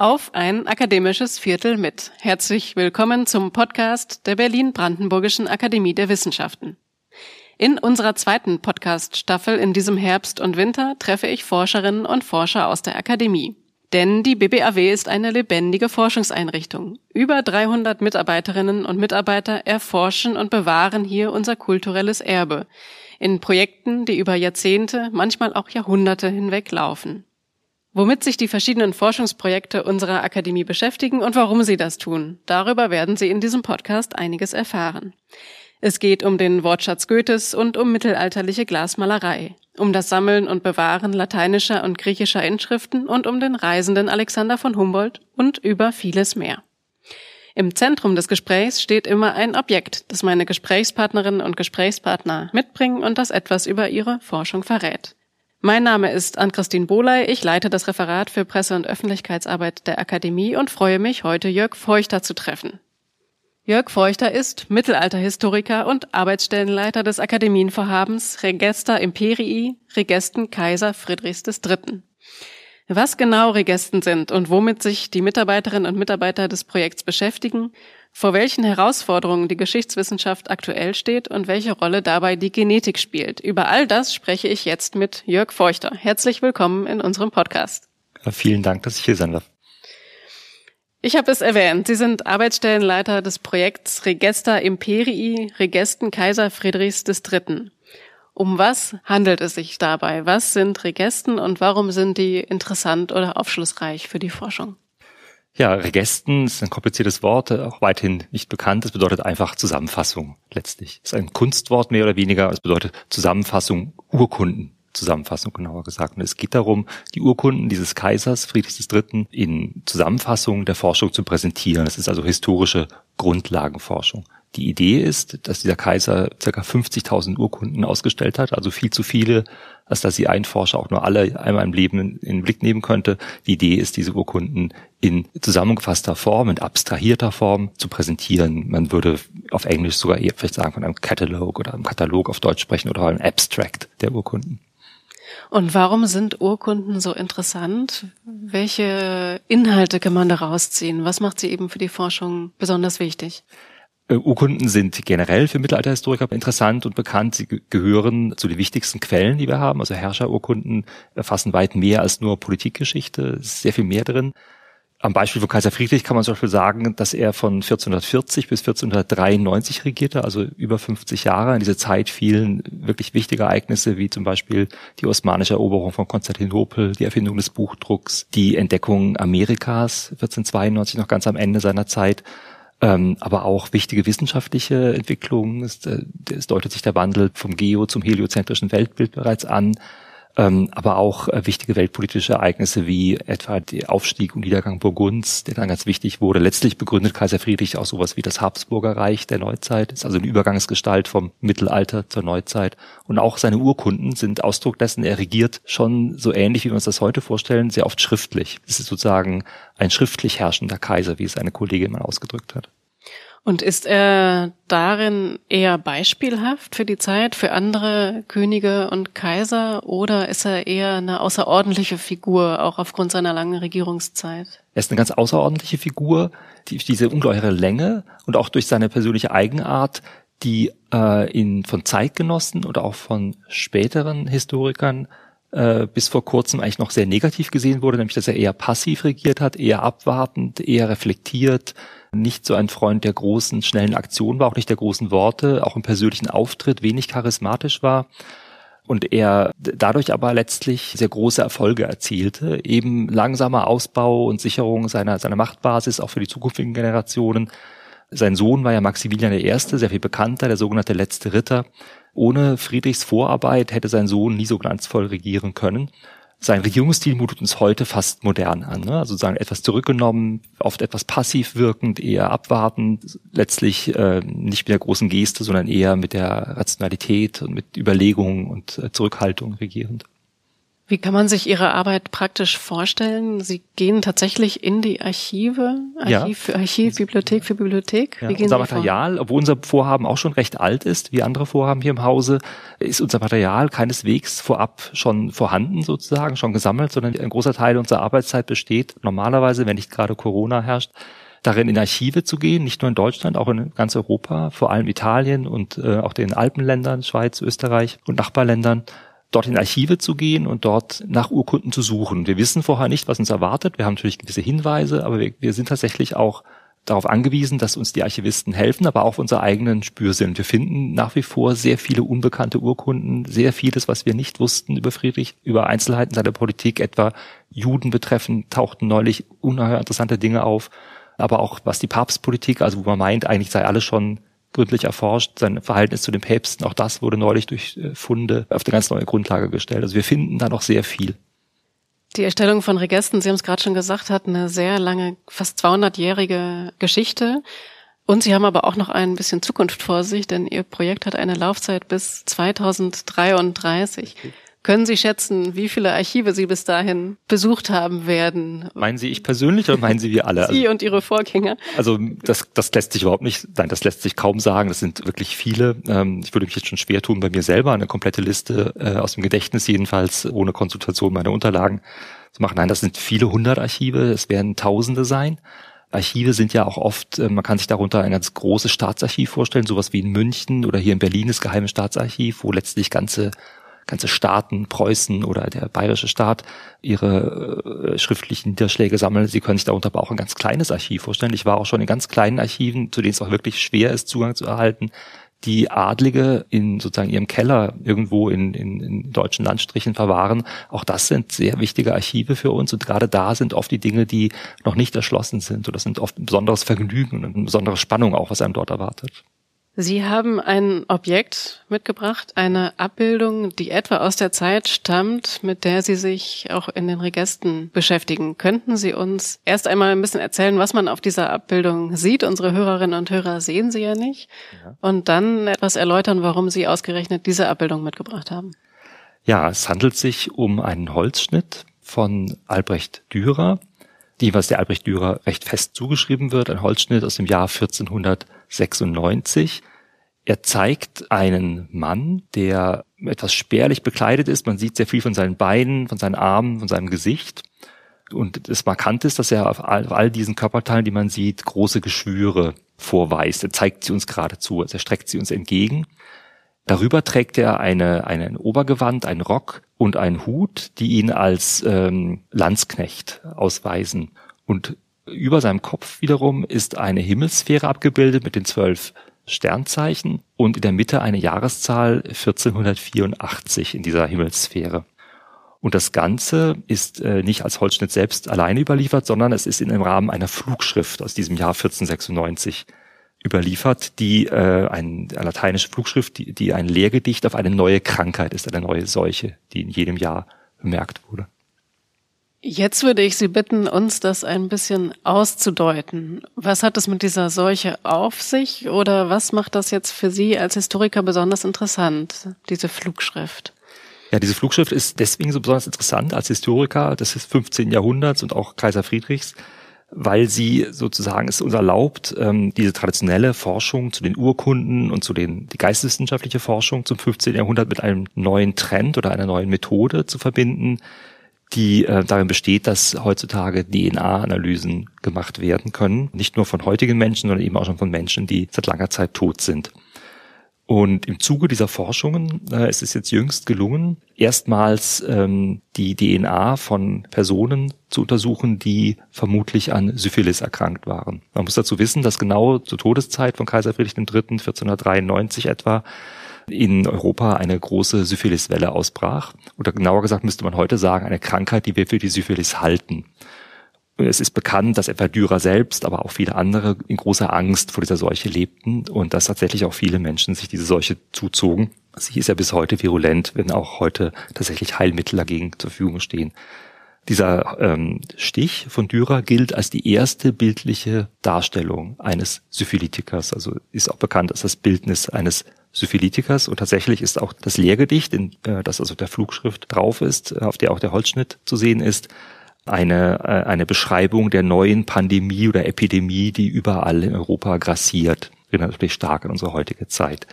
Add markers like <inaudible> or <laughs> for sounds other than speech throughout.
Auf ein akademisches Viertel mit. Herzlich willkommen zum Podcast der Berlin-Brandenburgischen Akademie der Wissenschaften. In unserer zweiten Podcast-Staffel in diesem Herbst und Winter treffe ich Forscherinnen und Forscher aus der Akademie. Denn die BBAW ist eine lebendige Forschungseinrichtung. Über 300 Mitarbeiterinnen und Mitarbeiter erforschen und bewahren hier unser kulturelles Erbe in Projekten, die über Jahrzehnte, manchmal auch Jahrhunderte hinweg laufen. Womit sich die verschiedenen Forschungsprojekte unserer Akademie beschäftigen und warum sie das tun, darüber werden Sie in diesem Podcast einiges erfahren. Es geht um den Wortschatz Goethes und um mittelalterliche Glasmalerei, um das Sammeln und Bewahren lateinischer und griechischer Inschriften und um den reisenden Alexander von Humboldt und über vieles mehr. Im Zentrum des Gesprächs steht immer ein Objekt, das meine Gesprächspartnerinnen und Gesprächspartner mitbringen und das etwas über ihre Forschung verrät. Mein Name ist Ann-Christine Bohley. Ich leite das Referat für Presse- und Öffentlichkeitsarbeit der Akademie und freue mich, heute Jörg Feuchter zu treffen. Jörg Feuchter ist Mittelalterhistoriker und Arbeitsstellenleiter des Akademienvorhabens Regesta Imperii, Regesten Kaiser Friedrichs III. Was genau Regesten sind und womit sich die Mitarbeiterinnen und Mitarbeiter des Projekts beschäftigen, vor welchen Herausforderungen die Geschichtswissenschaft aktuell steht und welche Rolle dabei die Genetik spielt. Über all das spreche ich jetzt mit Jörg Feuchter. Herzlich willkommen in unserem Podcast. Vielen Dank, dass ich hier sein darf. Ich habe es erwähnt, Sie sind Arbeitsstellenleiter des Projekts Regesta Imperii, Regesten Kaiser Friedrichs III. Um was handelt es sich dabei? Was sind Regesten und warum sind die interessant oder aufschlussreich für die Forschung? Ja, Regesten ist ein kompliziertes Wort, auch weithin nicht bekannt. Es bedeutet einfach Zusammenfassung letztlich. Es ist ein Kunstwort mehr oder weniger. Es bedeutet Zusammenfassung, Urkunden. Zusammenfassung genauer gesagt. Und es geht darum, die Urkunden dieses Kaisers Friedrichs III. in Zusammenfassung der Forschung zu präsentieren. Das ist also historische Grundlagenforschung. Die Idee ist, dass dieser Kaiser ca. 50.000 Urkunden ausgestellt hat, also viel zu viele, als dass sie ein Forscher auch nur alle einmal im Leben in, den Blick nehmen könnte. Die Idee ist, diese Urkunden in zusammengefasster Form, in abstrahierter Form zu präsentieren. Man würde auf Englisch sogar eher vielleicht sagen von einem Catalog oder einem Katalog auf Deutsch sprechen oder einem Abstract der Urkunden. Und warum sind Urkunden so interessant? Welche Inhalte kann man daraus ziehen? Was macht sie eben für die Forschung besonders wichtig? Äh, Urkunden sind generell für Mittelalterhistoriker interessant und bekannt. Sie gehören zu den wichtigsten Quellen, die wir haben. Also Herrscherurkunden erfassen weit mehr als nur Politikgeschichte. Es ist sehr viel mehr drin. Am Beispiel von Kaiser Friedrich kann man zum Beispiel sagen, dass er von 1440 bis 1493 regierte, also über 50 Jahre. In diese Zeit fielen wirklich wichtige Ereignisse, wie zum Beispiel die osmanische Eroberung von Konstantinopel, die Erfindung des Buchdrucks, die Entdeckung Amerikas 1492 noch ganz am Ende seiner Zeit ähm, aber auch wichtige wissenschaftliche Entwicklungen. Es, äh, es deutet sich der Wandel vom geo- zum heliozentrischen Weltbild bereits an. Ähm, aber auch äh, wichtige weltpolitische Ereignisse wie etwa der Aufstieg und Niedergang Burgunds, der dann ganz wichtig wurde. Letztlich begründet Kaiser Friedrich auch sowas wie das Habsburger Reich der Neuzeit, ist also eine Übergangsgestalt vom Mittelalter zur Neuzeit. Und auch seine Urkunden sind Ausdruck dessen, er regiert schon so ähnlich, wie wir uns das heute vorstellen, sehr oft schriftlich. Es ist sozusagen ein schriftlich herrschender Kaiser, wie es eine Kollegin mal ausgedrückt hat. Und ist er darin eher beispielhaft für die Zeit, für andere Könige und Kaiser, oder ist er eher eine außerordentliche Figur, auch aufgrund seiner langen Regierungszeit? Er ist eine ganz außerordentliche Figur, die, diese ungeheure Länge und auch durch seine persönliche Eigenart, die äh, ihn von Zeitgenossen oder auch von späteren Historikern äh, bis vor kurzem eigentlich noch sehr negativ gesehen wurde, nämlich dass er eher passiv regiert hat, eher abwartend, eher reflektiert, nicht so ein Freund der großen, schnellen Aktion war, auch nicht der großen Worte, auch im persönlichen Auftritt wenig charismatisch war und er dadurch aber letztlich sehr große Erfolge erzielte, eben langsamer Ausbau und Sicherung seiner, seiner Machtbasis auch für die zukünftigen Generationen. Sein Sohn war ja Maximilian I., sehr viel bekannter, der sogenannte letzte Ritter. Ohne Friedrichs Vorarbeit hätte sein Sohn nie so glanzvoll regieren können sein Regierungsstil mutet uns heute fast modern an. Ne? Also sozusagen etwas zurückgenommen, oft etwas passiv wirkend, eher abwartend, letztlich äh, nicht mit der großen Geste, sondern eher mit der Rationalität und mit Überlegung und äh, Zurückhaltung regierend. Wie kann man sich Ihre Arbeit praktisch vorstellen? Sie gehen tatsächlich in die Archive, Archiv ja. für Archiv, Bibliothek für Bibliothek. Ja, unser Material, vor? obwohl unser Vorhaben auch schon recht alt ist, wie andere Vorhaben hier im Hause, ist unser Material keineswegs vorab schon vorhanden sozusagen, schon gesammelt, sondern ein großer Teil unserer Arbeitszeit besteht normalerweise, wenn nicht gerade Corona herrscht, darin in Archive zu gehen, nicht nur in Deutschland, auch in ganz Europa, vor allem Italien und äh, auch den Alpenländern, Schweiz, Österreich und Nachbarländern dort in Archive zu gehen und dort nach Urkunden zu suchen. Wir wissen vorher nicht, was uns erwartet. Wir haben natürlich gewisse Hinweise, aber wir, wir sind tatsächlich auch darauf angewiesen, dass uns die Archivisten helfen, aber auch unser eigenen Spürsinn. Wir finden nach wie vor sehr viele unbekannte Urkunden, sehr vieles, was wir nicht wussten über Friedrich, über Einzelheiten seiner Politik, etwa Juden betreffend, tauchten neulich ungeheuer interessante Dinge auf, aber auch was die Papstpolitik, also wo man meint, eigentlich sei alles schon gründlich erforscht, sein Verhältnis zu den Päpsten, auch das wurde neulich durch äh, Funde auf eine ganz neue Grundlage gestellt. Also wir finden da noch sehr viel. Die Erstellung von Regesten, Sie haben es gerade schon gesagt, hat eine sehr lange, fast 200-jährige Geschichte. Und Sie haben aber auch noch ein bisschen Zukunft vor sich, denn Ihr Projekt hat eine Laufzeit bis 2033. Können Sie schätzen, wie viele Archive Sie bis dahin besucht haben werden? Meinen Sie ich persönlich oder meinen Sie wir alle? Sie und Ihre Vorgänger. Also das, das lässt sich überhaupt nicht, nein, das lässt sich kaum sagen. Das sind wirklich viele. Ähm, ich würde mich jetzt schon schwer tun, bei mir selber eine komplette Liste äh, aus dem Gedächtnis jedenfalls ohne Konsultation meiner Unterlagen zu machen. Nein, das sind viele hundert Archive. Es werden Tausende sein. Archive sind ja auch oft, äh, man kann sich darunter ein ganz großes Staatsarchiv vorstellen, sowas wie in München oder hier in Berlin das Geheime Staatsarchiv, wo letztlich ganze ganze Staaten, Preußen oder der bayerische Staat, ihre äh, schriftlichen Niederschläge sammeln. Sie können sich darunter aber auch ein ganz kleines Archiv vorstellen. Ich war auch schon in ganz kleinen Archiven, zu denen es auch wirklich schwer ist, Zugang zu erhalten, die Adlige in sozusagen ihrem Keller irgendwo in, in, in deutschen Landstrichen verwahren. Auch das sind sehr wichtige Archive für uns und gerade da sind oft die Dinge, die noch nicht erschlossen sind. Und das sind oft ein besonderes Vergnügen und eine besondere Spannung auch, was einem dort erwartet. Sie haben ein Objekt mitgebracht, eine Abbildung, die etwa aus der Zeit stammt, mit der Sie sich auch in den Regesten beschäftigen. Könnten Sie uns erst einmal ein bisschen erzählen, was man auf dieser Abbildung sieht? Unsere Hörerinnen und Hörer sehen sie ja nicht. Ja. Und dann etwas erläutern, warum Sie ausgerechnet diese Abbildung mitgebracht haben. Ja, es handelt sich um einen Holzschnitt von Albrecht Dürer, die, was der Albrecht Dürer recht fest zugeschrieben wird, ein Holzschnitt aus dem Jahr 1496. Er zeigt einen Mann, der etwas spärlich bekleidet ist. Man sieht sehr viel von seinen Beinen, von seinen Armen, von seinem Gesicht. Und das Markant ist, dass er auf all, auf all diesen Körperteilen, die man sieht, große Geschwüre vorweist. Er zeigt sie uns geradezu, also er streckt sie uns entgegen. Darüber trägt er eine, einen Obergewand, einen Rock und einen Hut, die ihn als ähm, Landsknecht ausweisen. Und über seinem Kopf wiederum ist eine Himmelssphäre abgebildet mit den zwölf Sternzeichen und in der Mitte eine Jahreszahl 1484 in dieser Himmelssphäre. Und das Ganze ist äh, nicht als Holzschnitt selbst alleine überliefert, sondern es ist in dem Rahmen einer Flugschrift aus diesem Jahr 1496 überliefert, die äh, ein, eine lateinische Flugschrift, die, die ein Lehrgedicht auf eine neue Krankheit ist, eine neue Seuche, die in jedem Jahr bemerkt wurde. Jetzt würde ich Sie bitten, uns das ein bisschen auszudeuten. Was hat es mit dieser Seuche auf sich oder was macht das jetzt für Sie als Historiker besonders interessant, diese Flugschrift? Ja, diese Flugschrift ist deswegen so besonders interessant als Historiker des 15. Jahrhunderts und auch Kaiser Friedrichs, weil sie sozusagen es uns erlaubt, ähm, diese traditionelle Forschung zu den Urkunden und zu den die geisteswissenschaftliche Forschung zum 15. Jahrhundert mit einem neuen Trend oder einer neuen Methode zu verbinden, die äh, darin besteht, dass heutzutage DNA-Analysen gemacht werden können, nicht nur von heutigen Menschen, sondern eben auch schon von Menschen, die seit langer Zeit tot sind. Und im Zuge dieser Forschungen äh, es ist jetzt jüngst gelungen, erstmals ähm, die DNA von Personen zu untersuchen, die vermutlich an Syphilis erkrankt waren. Man muss dazu wissen, dass genau zur Todeszeit von Kaiser Friedrich III. 1493 etwa in Europa eine große Syphiliswelle ausbrach. Oder genauer gesagt müsste man heute sagen, eine Krankheit, die wir für die Syphilis halten. Es ist bekannt, dass etwa Dürer selbst, aber auch viele andere in großer Angst vor dieser Seuche lebten und dass tatsächlich auch viele Menschen sich diese Seuche zuzogen. Sie ist ja bis heute virulent, wenn auch heute tatsächlich Heilmittel dagegen zur Verfügung stehen. Dieser ähm, Stich von Dürer gilt als die erste bildliche Darstellung eines Syphilitikers, also ist auch bekannt als das Bildnis eines Syphilitikers und tatsächlich ist auch das Lehrgedicht, in, äh, das also der Flugschrift drauf ist, äh, auf der auch der Holzschnitt zu sehen ist, eine, äh, eine Beschreibung der neuen Pandemie oder Epidemie, die überall in Europa grassiert. Erinnert natürlich stark an unsere heutige Zeit.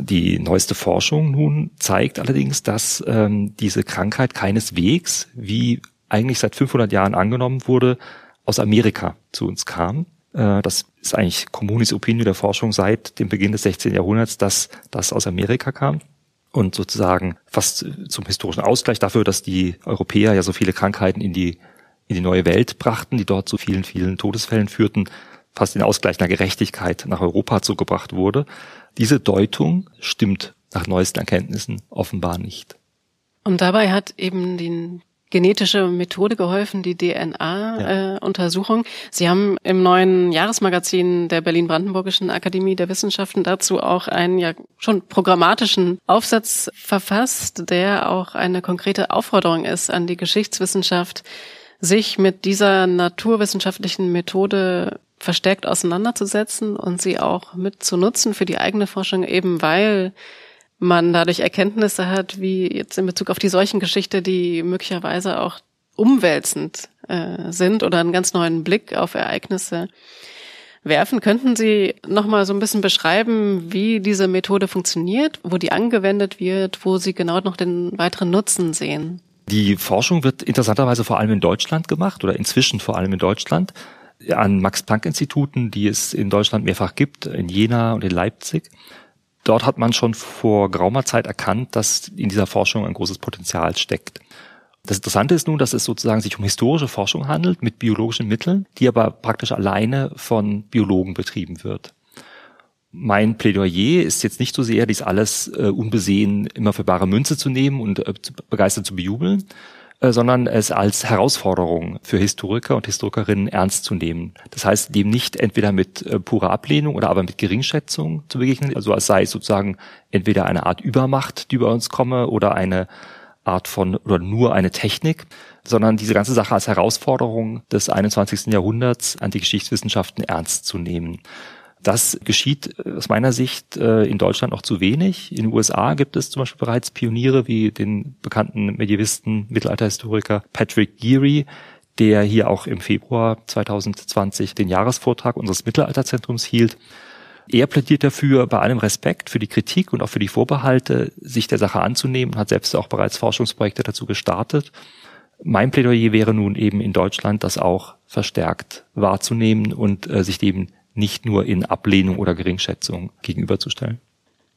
Die neueste Forschung nun zeigt allerdings, dass ähm, diese Krankheit keineswegs, wie eigentlich seit 500 Jahren angenommen wurde, aus Amerika zu uns kam. Äh, das ist eigentlich Communis Opinion der Forschung seit dem Beginn des 16. Jahrhunderts, dass das aus Amerika kam und sozusagen fast zum historischen Ausgleich dafür, dass die Europäer ja so viele Krankheiten in die in die neue Welt brachten, die dort zu vielen, vielen Todesfällen führten, fast in Ausgleich einer Gerechtigkeit nach Europa zugebracht wurde. Diese Deutung stimmt nach neuesten Erkenntnissen offenbar nicht. Und dabei hat eben die genetische Methode geholfen, die DNA-Untersuchung. Ja. Äh, Sie haben im neuen Jahresmagazin der Berlin-Brandenburgischen Akademie der Wissenschaften dazu auch einen ja schon programmatischen Aufsatz verfasst, der auch eine konkrete Aufforderung ist an die Geschichtswissenschaft, sich mit dieser naturwissenschaftlichen Methode verstärkt auseinanderzusetzen und sie auch mit zu nutzen für die eigene Forschung, eben weil man dadurch Erkenntnisse hat, wie jetzt in Bezug auf die Seuchengeschichte, die möglicherweise auch umwälzend äh, sind oder einen ganz neuen Blick auf Ereignisse werfen. Könnten Sie noch mal so ein bisschen beschreiben, wie diese Methode funktioniert, wo die angewendet wird, wo Sie genau noch den weiteren Nutzen sehen? Die Forschung wird interessanterweise vor allem in Deutschland gemacht oder inzwischen vor allem in Deutschland an Max-Planck-Instituten, die es in Deutschland mehrfach gibt, in Jena und in Leipzig. Dort hat man schon vor geraumer Zeit erkannt, dass in dieser Forschung ein großes Potenzial steckt. Das Interessante ist nun, dass es sozusagen sich um historische Forschung handelt mit biologischen Mitteln, die aber praktisch alleine von Biologen betrieben wird. Mein Plädoyer ist jetzt nicht so sehr, dies alles äh, unbesehen immer für bare Münze zu nehmen und äh, begeistert zu bejubeln, sondern es als Herausforderung für Historiker und Historikerinnen ernst zu nehmen. Das heißt, dem nicht entweder mit äh, purer Ablehnung oder aber mit Geringschätzung zu begegnen, also als sei es sozusagen entweder eine Art Übermacht, die über uns komme, oder eine Art von, oder nur eine Technik, sondern diese ganze Sache als Herausforderung des 21. Jahrhunderts an die Geschichtswissenschaften ernst zu nehmen. Das geschieht äh, aus meiner Sicht äh, in Deutschland noch zu wenig. In den USA gibt es zum Beispiel bereits Pioniere wie den bekannten Medievisten, Mittelalterhistoriker Patrick Geary, der hier auch im Februar 2020 den Jahresvortrag unseres Mittelalterzentrums hielt. Er plädiert dafür, bei allem Respekt für die Kritik und auch für die Vorbehalte, sich der Sache anzunehmen, hat selbst auch bereits Forschungsprojekte dazu gestartet. Mein Plädoyer wäre nun eben in Deutschland, das auch verstärkt wahrzunehmen und äh, sich dem nicht nur in Ablehnung oder Geringschätzung gegenüberzustellen.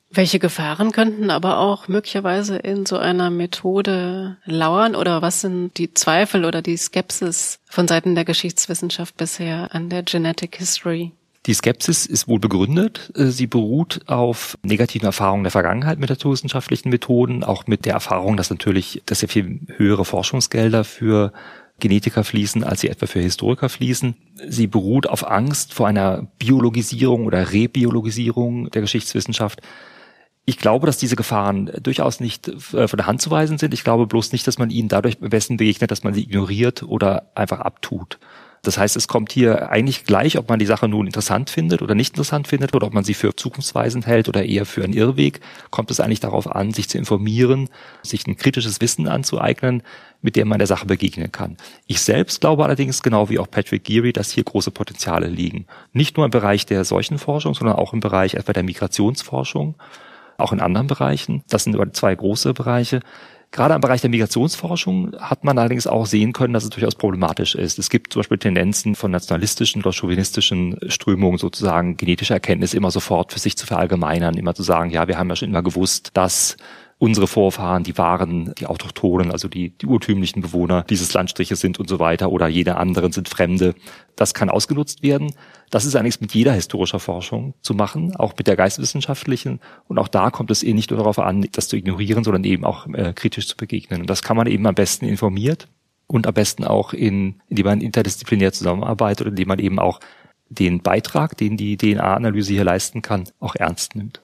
Welche Gefahren könnten aber auch möglicherweise in so einer Methode lauern oder was sind die Zweifel oder die Skepsis von Seiten der Geschichtswissenschaft bisher an der Genetic History? Die Skepsis ist wohl begründet. Sie beruht auf negativen Erfahrungen der Vergangenheit mit naturwissenschaftlichen Methoden, auch mit der Erfahrung, dass natürlich, dass sehr viel höhere Forschungsgelder für Genetiker fließen, als sie etwa für Historiker fließen. Sie beruht auf Angst vor einer Biologisierung oder Rebiologisierung der Geschichtswissenschaft. Ich glaube, dass diese Gefahren durchaus nicht äh, von der Hand zu weisen sind. Ich glaube bloß nicht, dass man ihnen dadurch am besten begegnet, dass man sie ignoriert oder einfach abtut. Das heißt, es kommt hier eigentlich gleich, ob man die Sache nun interessant findet oder nicht interessant findet oder ob man sie für zukunftsweisend hält oder eher für einen Irrweg, kommt es eigentlich darauf an, sich zu informieren, sich ein kritisches Wissen anzueignen, mit dem man der Sache begegnen kann. Ich selbst glaube allerdings, genau wie auch Patrick Geary, dass hier große Potenziale liegen. Nicht nur im Bereich der Seuchenforschung, sondern auch im Bereich etwa der Migrationsforschung, auch in anderen Bereichen. Das sind zwei große Bereiche. Gerade im Bereich der Migrationsforschung hat man allerdings auch sehen können, dass es durchaus problematisch ist. Es gibt zum Beispiel Tendenzen von nationalistischen oder chauvinistischen Strömungen sozusagen genetische Erkenntnisse immer sofort für sich zu verallgemeinern, immer zu sagen, ja, wir haben ja schon immer gewusst, dass unsere Vorfahren, die waren die Autochtonen, also die, die urtümlichen Bewohner dieses Landstriches sind und so weiter oder jeder anderen sind Fremde. Das kann ausgenutzt werden. Das ist eigentlich mit jeder historischer Forschung zu machen, auch mit der geisteswissenschaftlichen. Und auch da kommt es eh nicht nur darauf an, das zu ignorieren, sondern eben auch äh, kritisch zu begegnen. Und das kann man eben am besten informiert und am besten auch in, indem man interdisziplinär zusammenarbeitet und indem man eben auch den Beitrag, den die DNA-Analyse hier leisten kann, auch ernst nimmt.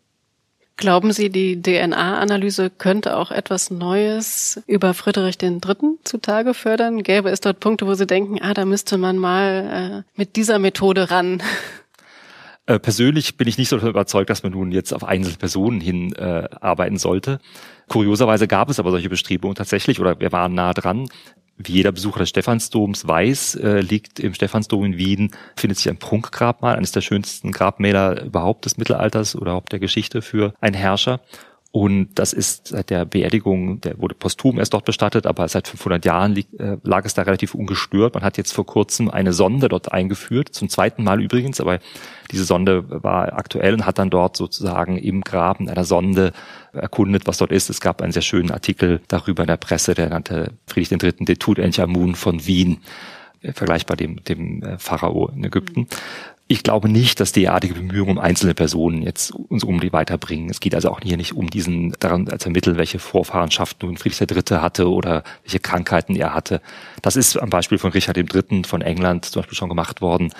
Glauben Sie, die DNA-Analyse könnte auch etwas Neues über Friedrich III. zutage fördern? Gäbe es dort Punkte, wo Sie denken, ah, da müsste man mal äh, mit dieser Methode ran? <laughs> Äh, persönlich bin ich nicht so überzeugt, dass man nun jetzt auf einzelne Personen hin äh, arbeiten sollte. Kurioserweise gab es aber solche Bestrebungen tatsächlich oder wir waren nah dran. Wie jeder Besucher des Stephansdoms weiß, äh, liegt im Stephansdom in Wien, findet sich ein Prunkgrabmal, eines der schönsten Grabmäler überhaupt des Mittelalters oder überhaupt der Geschichte für einen Herrscher. Und das ist seit der Beerdigung, der wurde posthum erst dort bestattet, aber seit 500 Jahren lieg, äh, lag es da relativ ungestört. Man hat jetzt vor kurzem eine Sonde dort eingeführt, zum zweiten Mal übrigens, aber diese Sonde war aktuell und hat dann dort sozusagen im Graben einer Sonde erkundet, was dort ist. Es gab einen sehr schönen Artikel darüber in der Presse, der nannte Friedrich III. de Tutanchamun von Wien äh, vergleichbar dem, dem äh, Pharao in Ägypten. Ich glaube nicht, dass derartige Bemühungen um einzelne Personen jetzt uns um die weiterbringen. Es geht also auch hier nicht um diesen daran zu ermitteln, welche Vorfahrenschaft nun Friedrich III. hatte oder welche Krankheiten er hatte. Das ist am Beispiel von Richard III. von England zum Beispiel schon gemacht worden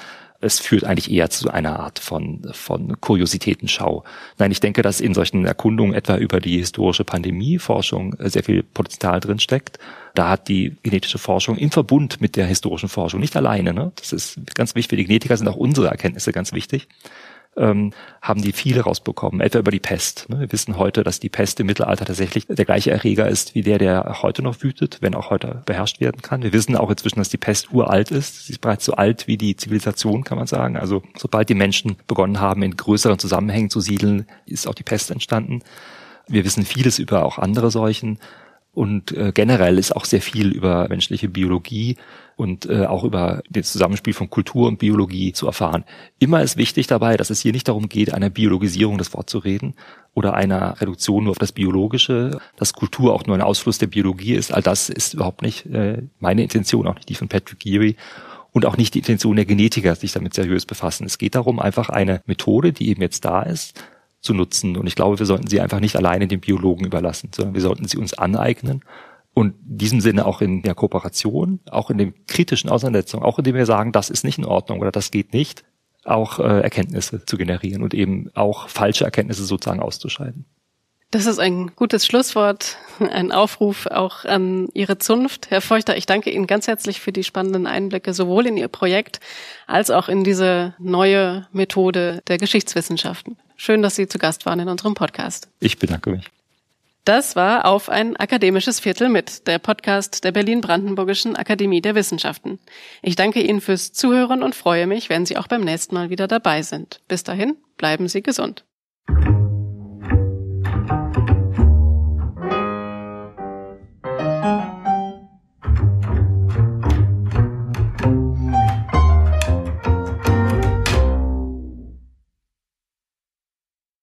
es führt eigentlich eher zu einer Art von, von Kuriositätenschau. Nein, ich denke, dass in solchen Erkundungen etwa über die historische Pandemieforschung sehr viel Potenzial drin steckt. Da hat die genetische Forschung im Verbund mit der historischen Forschung, nicht alleine, ne? das ist ganz wichtig, für die Genetiker sind auch unsere Erkenntnisse ganz wichtig, ähm, haben die viele rausbekommen, etwa über die Pest. Ne? Wir wissen heute, dass die Pest im Mittelalter tatsächlich der gleiche Erreger ist wie der, der heute noch wütet, wenn auch heute beherrscht werden kann. Wir wissen auch inzwischen, dass die Pest uralt ist. Sie ist bereits so alt wie die Zivilisation, kann man sagen. Also sobald die Menschen begonnen haben, in größeren Zusammenhängen zu siedeln, ist auch die Pest entstanden. Wir wissen vieles über auch andere Seuchen. Und äh, generell ist auch sehr viel über menschliche Biologie und äh, auch über das Zusammenspiel von Kultur und Biologie zu erfahren. Immer ist wichtig dabei, dass es hier nicht darum geht, einer Biologisierung des Wortes zu reden oder einer Reduktion nur auf das Biologische, dass Kultur auch nur ein Ausfluss der Biologie ist. All das ist überhaupt nicht äh, meine Intention, auch nicht die von Patrick Geary und auch nicht die Intention der Genetiker, sich damit seriös befassen. Es geht darum, einfach eine Methode, die eben jetzt da ist, zu nutzen. Und ich glaube, wir sollten sie einfach nicht alleine den Biologen überlassen, sondern wir sollten sie uns aneignen und in diesem Sinne auch in der Kooperation, auch in den kritischen Auseinandersetzungen, auch indem wir sagen, das ist nicht in Ordnung oder das geht nicht, auch äh, Erkenntnisse zu generieren und eben auch falsche Erkenntnisse sozusagen auszuscheiden. Das ist ein gutes Schlusswort, ein Aufruf auch an Ihre Zunft. Herr Feuchter, ich danke Ihnen ganz herzlich für die spannenden Einblicke sowohl in Ihr Projekt als auch in diese neue Methode der Geschichtswissenschaften. Schön, dass Sie zu Gast waren in unserem Podcast. Ich bedanke mich. Das war auf ein akademisches Viertel mit, der Podcast der Berlin-Brandenburgischen Akademie der Wissenschaften. Ich danke Ihnen fürs Zuhören und freue mich, wenn Sie auch beim nächsten Mal wieder dabei sind. Bis dahin, bleiben Sie gesund.